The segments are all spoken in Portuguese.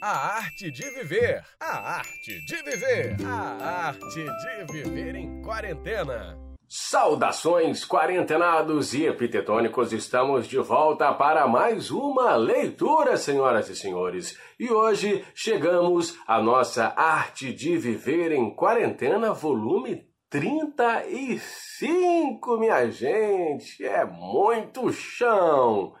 A arte de viver. A arte de viver. A arte de viver em quarentena. Saudações, quarentenados e epitetônicos! Estamos de volta para mais uma leitura, senhoras e senhores. E hoje chegamos à nossa Arte de Viver em Quarentena, volume 35, minha gente! É muito chão!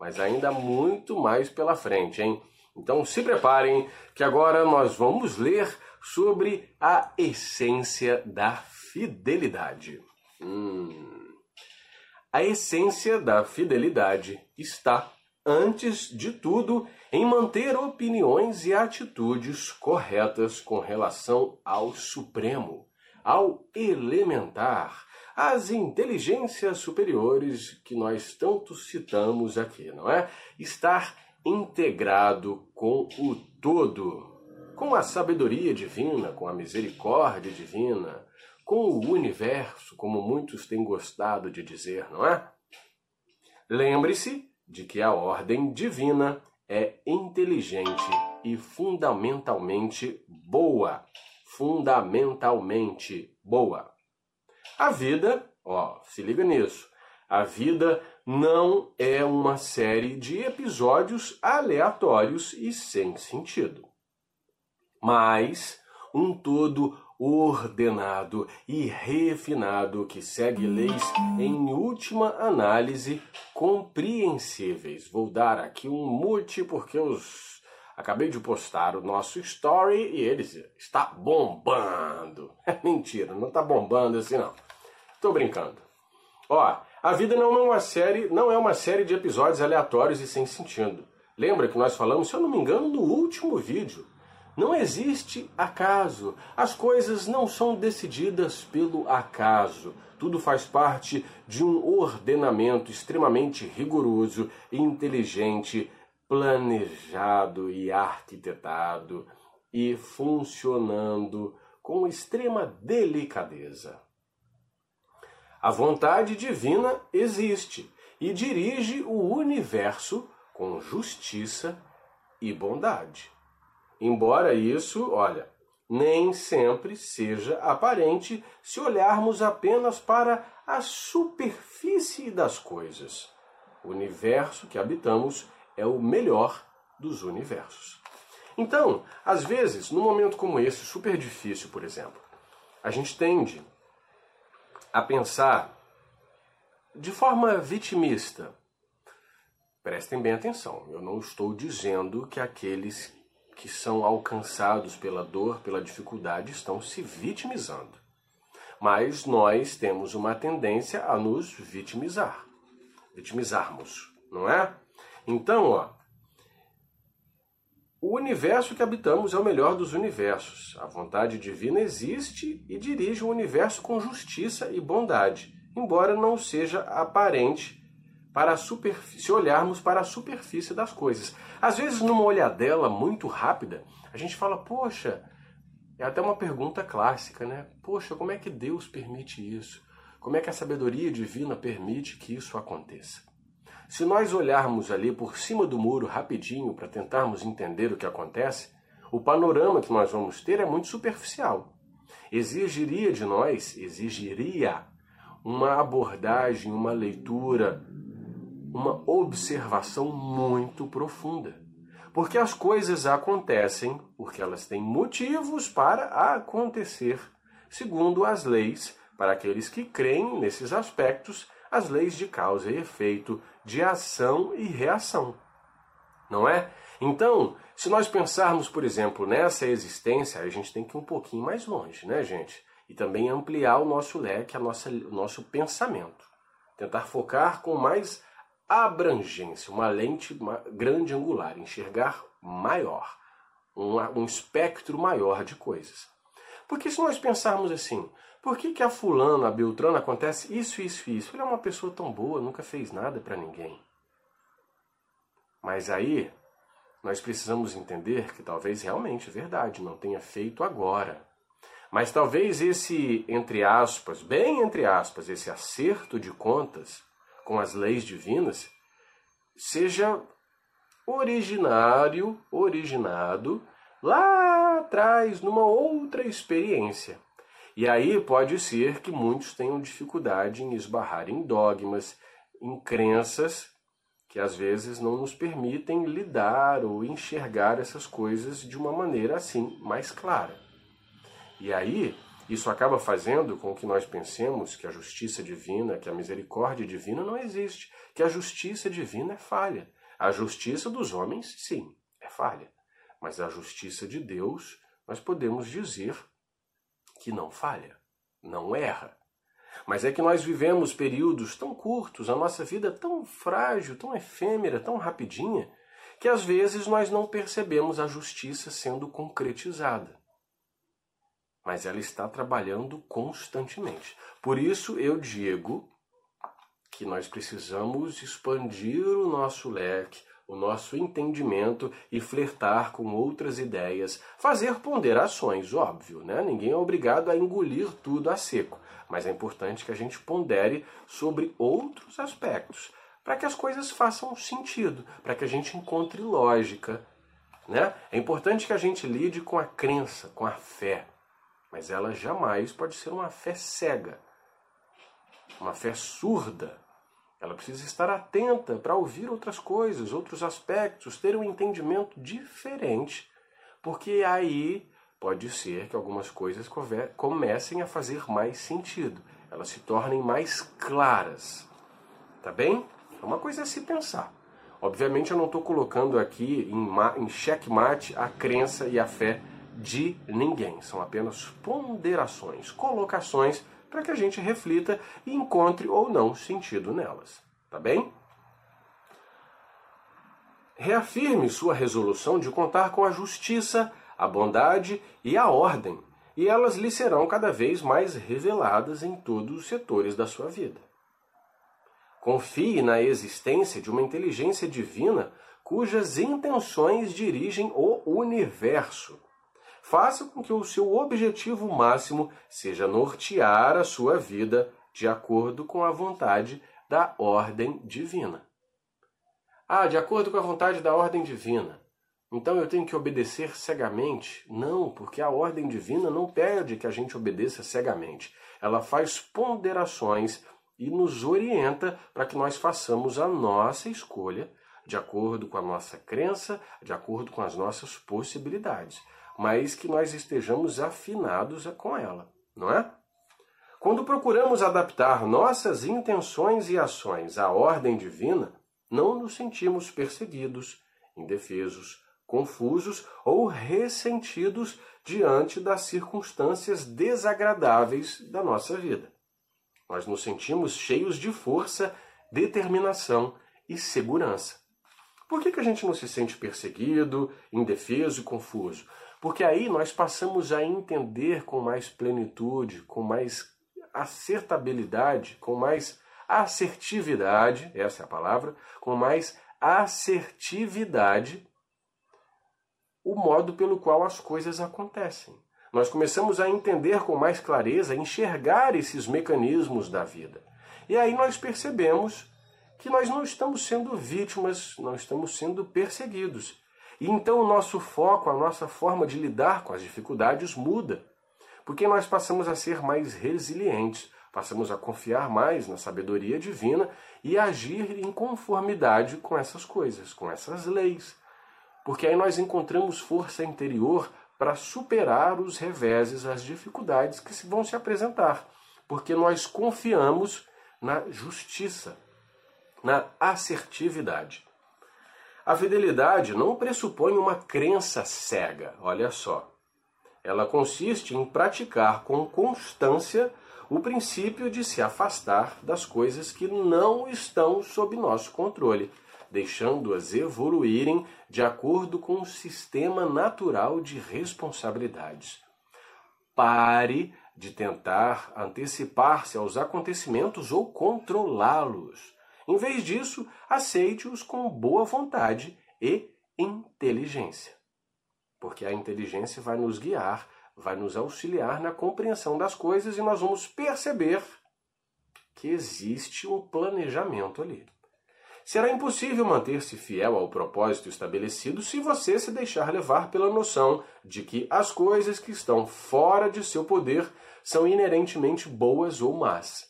Mas ainda muito mais pela frente, hein? Então se preparem, que agora nós vamos ler sobre a essência da fidelidade. Hum. A essência da fidelidade está, antes de tudo, em manter opiniões e atitudes corretas com relação ao Supremo, ao elementar, às inteligências superiores que nós tanto citamos aqui, não é? Estar integrado com o todo, com a sabedoria divina, com a misericórdia divina, com o universo, como muitos têm gostado de dizer, não é? Lembre-se de que a ordem divina é inteligente e fundamentalmente boa. Fundamentalmente boa. A vida, ó, se liga nisso. A vida não é uma série de episódios aleatórios e sem sentido, mas um todo ordenado e refinado que segue leis em última análise compreensíveis. Vou dar aqui um mute porque os acabei de postar o nosso story e ele está bombando. É mentira, não está bombando assim não. Estou brincando. Ó, a vida não é uma série, não é uma série de episódios aleatórios e sem sentido. Lembra que nós falamos, se eu não me engano, no último vídeo. Não existe acaso. As coisas não são decididas pelo acaso. Tudo faz parte de um ordenamento extremamente rigoroso, inteligente, planejado e arquitetado e funcionando com extrema delicadeza. A vontade divina existe e dirige o universo com justiça e bondade. Embora isso, olha, nem sempre seja aparente se olharmos apenas para a superfície das coisas. O universo que habitamos é o melhor dos universos. Então, às vezes, num momento como esse, super difícil, por exemplo, a gente tende a pensar de forma vitimista. Prestem bem atenção, eu não estou dizendo que aqueles que são alcançados pela dor, pela dificuldade, estão se vitimizando. Mas nós temos uma tendência a nos vitimizar, vitimizarmos, não é? Então, ó, o universo que habitamos é o melhor dos universos. A vontade divina existe e dirige o universo com justiça e bondade, embora não seja aparente para a se olharmos para a superfície das coisas. Às vezes, numa olhadela muito rápida, a gente fala, poxa, é até uma pergunta clássica, né? Poxa, como é que Deus permite isso? Como é que a sabedoria divina permite que isso aconteça? Se nós olharmos ali por cima do muro rapidinho para tentarmos entender o que acontece, o panorama que nós vamos ter é muito superficial. Exigiria de nós, exigiria uma abordagem, uma leitura, uma observação muito profunda. Porque as coisas acontecem porque elas têm motivos para acontecer, segundo as leis, para aqueles que creem nesses aspectos as leis de causa e efeito, de ação e reação. Não é? Então, se nós pensarmos, por exemplo, nessa existência, a gente tem que ir um pouquinho mais longe, né, gente? E também ampliar o nosso leque, a nossa, o nosso pensamento. Tentar focar com mais abrangência, uma lente grande angular, enxergar maior, um, um espectro maior de coisas. Porque se nós pensarmos assim, por que, que a fulano, a Beltrana, acontece isso, isso isso? Ele é uma pessoa tão boa, nunca fez nada para ninguém. Mas aí, nós precisamos entender que talvez realmente, verdade, não tenha feito agora. Mas talvez esse, entre aspas, bem entre aspas, esse acerto de contas com as leis divinas, seja originário, originado lá atrás numa outra experiência. E aí pode ser que muitos tenham dificuldade em esbarrar em dogmas, em crenças que às vezes não nos permitem lidar ou enxergar essas coisas de uma maneira assim mais clara. E aí, isso acaba fazendo com que nós pensemos que a justiça divina, que a misericórdia divina não existe, que a justiça divina é falha. A justiça dos homens, sim, é falha. Mas a justiça de Deus, nós podemos dizer que não falha, não erra. Mas é que nós vivemos períodos tão curtos, a nossa vida tão frágil, tão efêmera, tão rapidinha, que às vezes nós não percebemos a justiça sendo concretizada. Mas ela está trabalhando constantemente. Por isso eu digo que nós precisamos expandir o nosso leque, o nosso entendimento e flertar com outras ideias, fazer ponderações, óbvio, né? Ninguém é obrigado a engolir tudo a seco, mas é importante que a gente pondere sobre outros aspectos, para que as coisas façam sentido, para que a gente encontre lógica, né? É importante que a gente lide com a crença, com a fé, mas ela jamais pode ser uma fé cega, uma fé surda, ela precisa estar atenta para ouvir outras coisas, outros aspectos, ter um entendimento diferente, porque aí pode ser que algumas coisas comecem a fazer mais sentido, elas se tornem mais claras. Tá bem? É uma coisa a se pensar. Obviamente eu não estou colocando aqui em, em xeque-mate a crença e a fé de ninguém. São apenas ponderações, colocações para que a gente reflita e encontre ou não sentido nelas. Tá bem? Reafirme sua resolução de contar com a justiça, a bondade e a ordem, e elas lhe serão cada vez mais reveladas em todos os setores da sua vida. Confie na existência de uma inteligência divina cujas intenções dirigem o universo faça com que o seu objetivo máximo seja nortear a sua vida de acordo com a vontade da ordem divina. Ah, de acordo com a vontade da ordem divina. Então eu tenho que obedecer cegamente? Não, porque a ordem divina não pede que a gente obedeça cegamente. Ela faz ponderações e nos orienta para que nós façamos a nossa escolha de acordo com a nossa crença, de acordo com as nossas possibilidades mas que nós estejamos afinados com ela, não é? Quando procuramos adaptar nossas intenções e ações à ordem divina, não nos sentimos perseguidos, indefesos, confusos ou ressentidos diante das circunstâncias desagradáveis da nossa vida. Nós nos sentimos cheios de força, determinação e segurança. Por que, que a gente não se sente perseguido, indefeso e confuso? Porque aí nós passamos a entender com mais plenitude, com mais acertabilidade, com mais assertividade, essa é a palavra, com mais assertividade o modo pelo qual as coisas acontecem. Nós começamos a entender com mais clareza, enxergar esses mecanismos da vida. E aí nós percebemos que nós não estamos sendo vítimas, não estamos sendo perseguidos. E então o nosso foco, a nossa forma de lidar com as dificuldades muda, porque nós passamos a ser mais resilientes, passamos a confiar mais na sabedoria divina e agir em conformidade com essas coisas, com essas leis. Porque aí nós encontramos força interior para superar os reveses, as dificuldades que vão se apresentar, porque nós confiamos na justiça, na assertividade. A fidelidade não pressupõe uma crença cega, olha só. Ela consiste em praticar com constância o princípio de se afastar das coisas que não estão sob nosso controle, deixando-as evoluírem de acordo com o sistema natural de responsabilidades. Pare de tentar antecipar-se aos acontecimentos ou controlá-los. Em vez disso, aceite-os com boa vontade e inteligência. Porque a inteligência vai nos guiar, vai nos auxiliar na compreensão das coisas e nós vamos perceber que existe um planejamento ali. será impossível manter-se fiel ao propósito estabelecido se você se deixar levar pela noção de que as coisas que estão fora de seu poder são inerentemente boas ou más.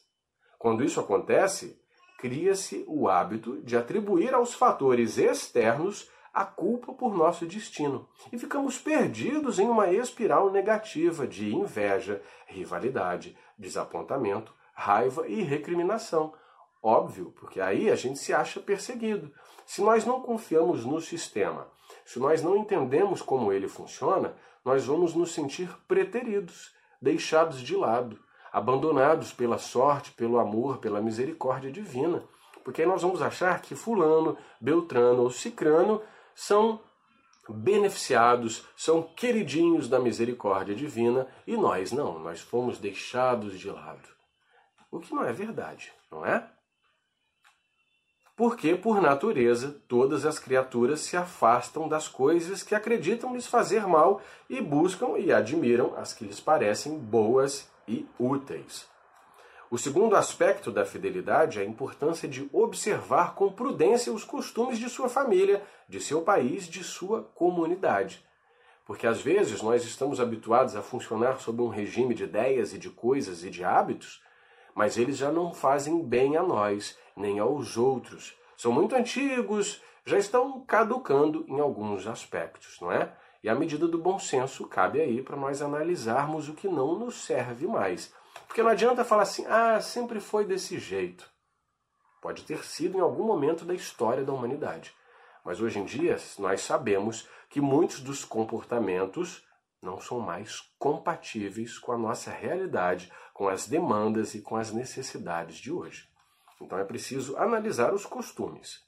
Quando isso acontece, cria-se o hábito de atribuir aos fatores externos a culpa por nosso destino e ficamos perdidos em uma espiral negativa de inveja, rivalidade, desapontamento, raiva e recriminação. Óbvio, porque aí a gente se acha perseguido. Se nós não confiamos no sistema, se nós não entendemos como ele funciona, nós vamos nos sentir preteridos, deixados de lado, abandonados pela sorte, pelo amor, pela misericórdia divina. Porque aí nós vamos achar que Fulano, Beltrano ou Cicrano são beneficiados, são queridinhos da misericórdia divina e nós não, nós fomos deixados de lado. O que não é verdade, não é? Porque, por natureza, todas as criaturas se afastam das coisas que acreditam lhes fazer mal e buscam e admiram as que lhes parecem boas e úteis. O segundo aspecto da fidelidade é a importância de observar com prudência os costumes de sua família, de seu país, de sua comunidade. Porque às vezes nós estamos habituados a funcionar sob um regime de ideias e de coisas e de hábitos, mas eles já não fazem bem a nós, nem aos outros. São muito antigos, já estão caducando em alguns aspectos, não é? E a medida do bom senso cabe aí para nós analisarmos o que não nos serve mais porque não adianta falar assim, ah, sempre foi desse jeito. Pode ter sido em algum momento da história da humanidade. Mas hoje em dia, nós sabemos que muitos dos comportamentos não são mais compatíveis com a nossa realidade, com as demandas e com as necessidades de hoje. Então é preciso analisar os costumes.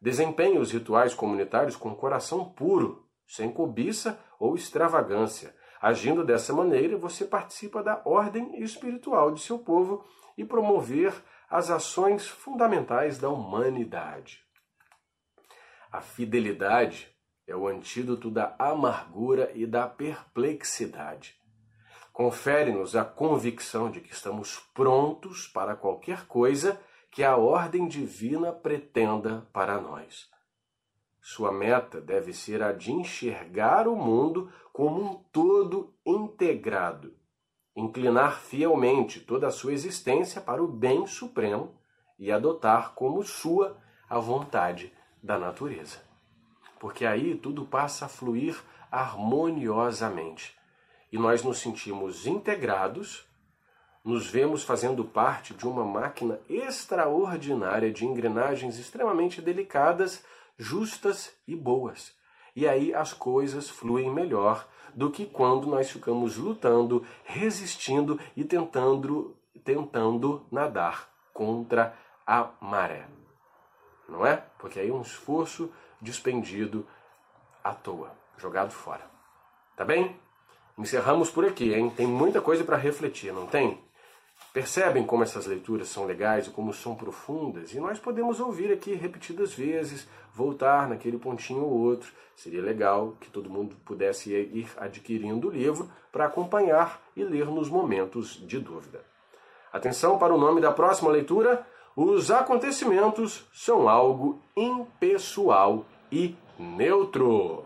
Desempenhe os rituais comunitários com coração puro, sem cobiça ou extravagância, Agindo dessa maneira, você participa da ordem espiritual de seu povo e promover as ações fundamentais da humanidade. A fidelidade é o antídoto da amargura e da perplexidade. Confere-nos a convicção de que estamos prontos para qualquer coisa que a ordem divina pretenda para nós. Sua meta deve ser a de enxergar o mundo como um todo integrado, inclinar fielmente toda a sua existência para o bem supremo e adotar como sua a vontade da natureza. Porque aí tudo passa a fluir harmoniosamente e nós nos sentimos integrados, nos vemos fazendo parte de uma máquina extraordinária de engrenagens extremamente delicadas justas e boas. E aí as coisas fluem melhor do que quando nós ficamos lutando, resistindo e tentando, tentando nadar contra a maré. Não é? Porque aí um esforço dispendido à toa, jogado fora. Tá bem? Encerramos por aqui, hein? Tem muita coisa para refletir, não tem? Percebem como essas leituras são legais e como são profundas? E nós podemos ouvir aqui repetidas vezes, voltar naquele pontinho ou outro. Seria legal que todo mundo pudesse ir adquirindo o livro para acompanhar e ler nos momentos de dúvida. Atenção para o nome da próxima leitura: Os acontecimentos são algo impessoal e neutro.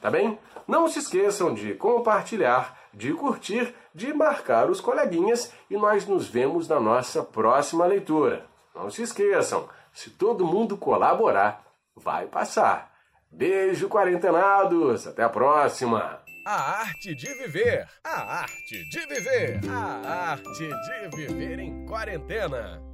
Tá bem? Não se esqueçam de compartilhar, de curtir, de marcar os coleguinhas e nós nos vemos na nossa próxima leitura. Não se esqueçam, se todo mundo colaborar, vai passar. Beijo, quarentenados! Até a próxima! A arte de viver! A arte de viver! A arte de viver em quarentena!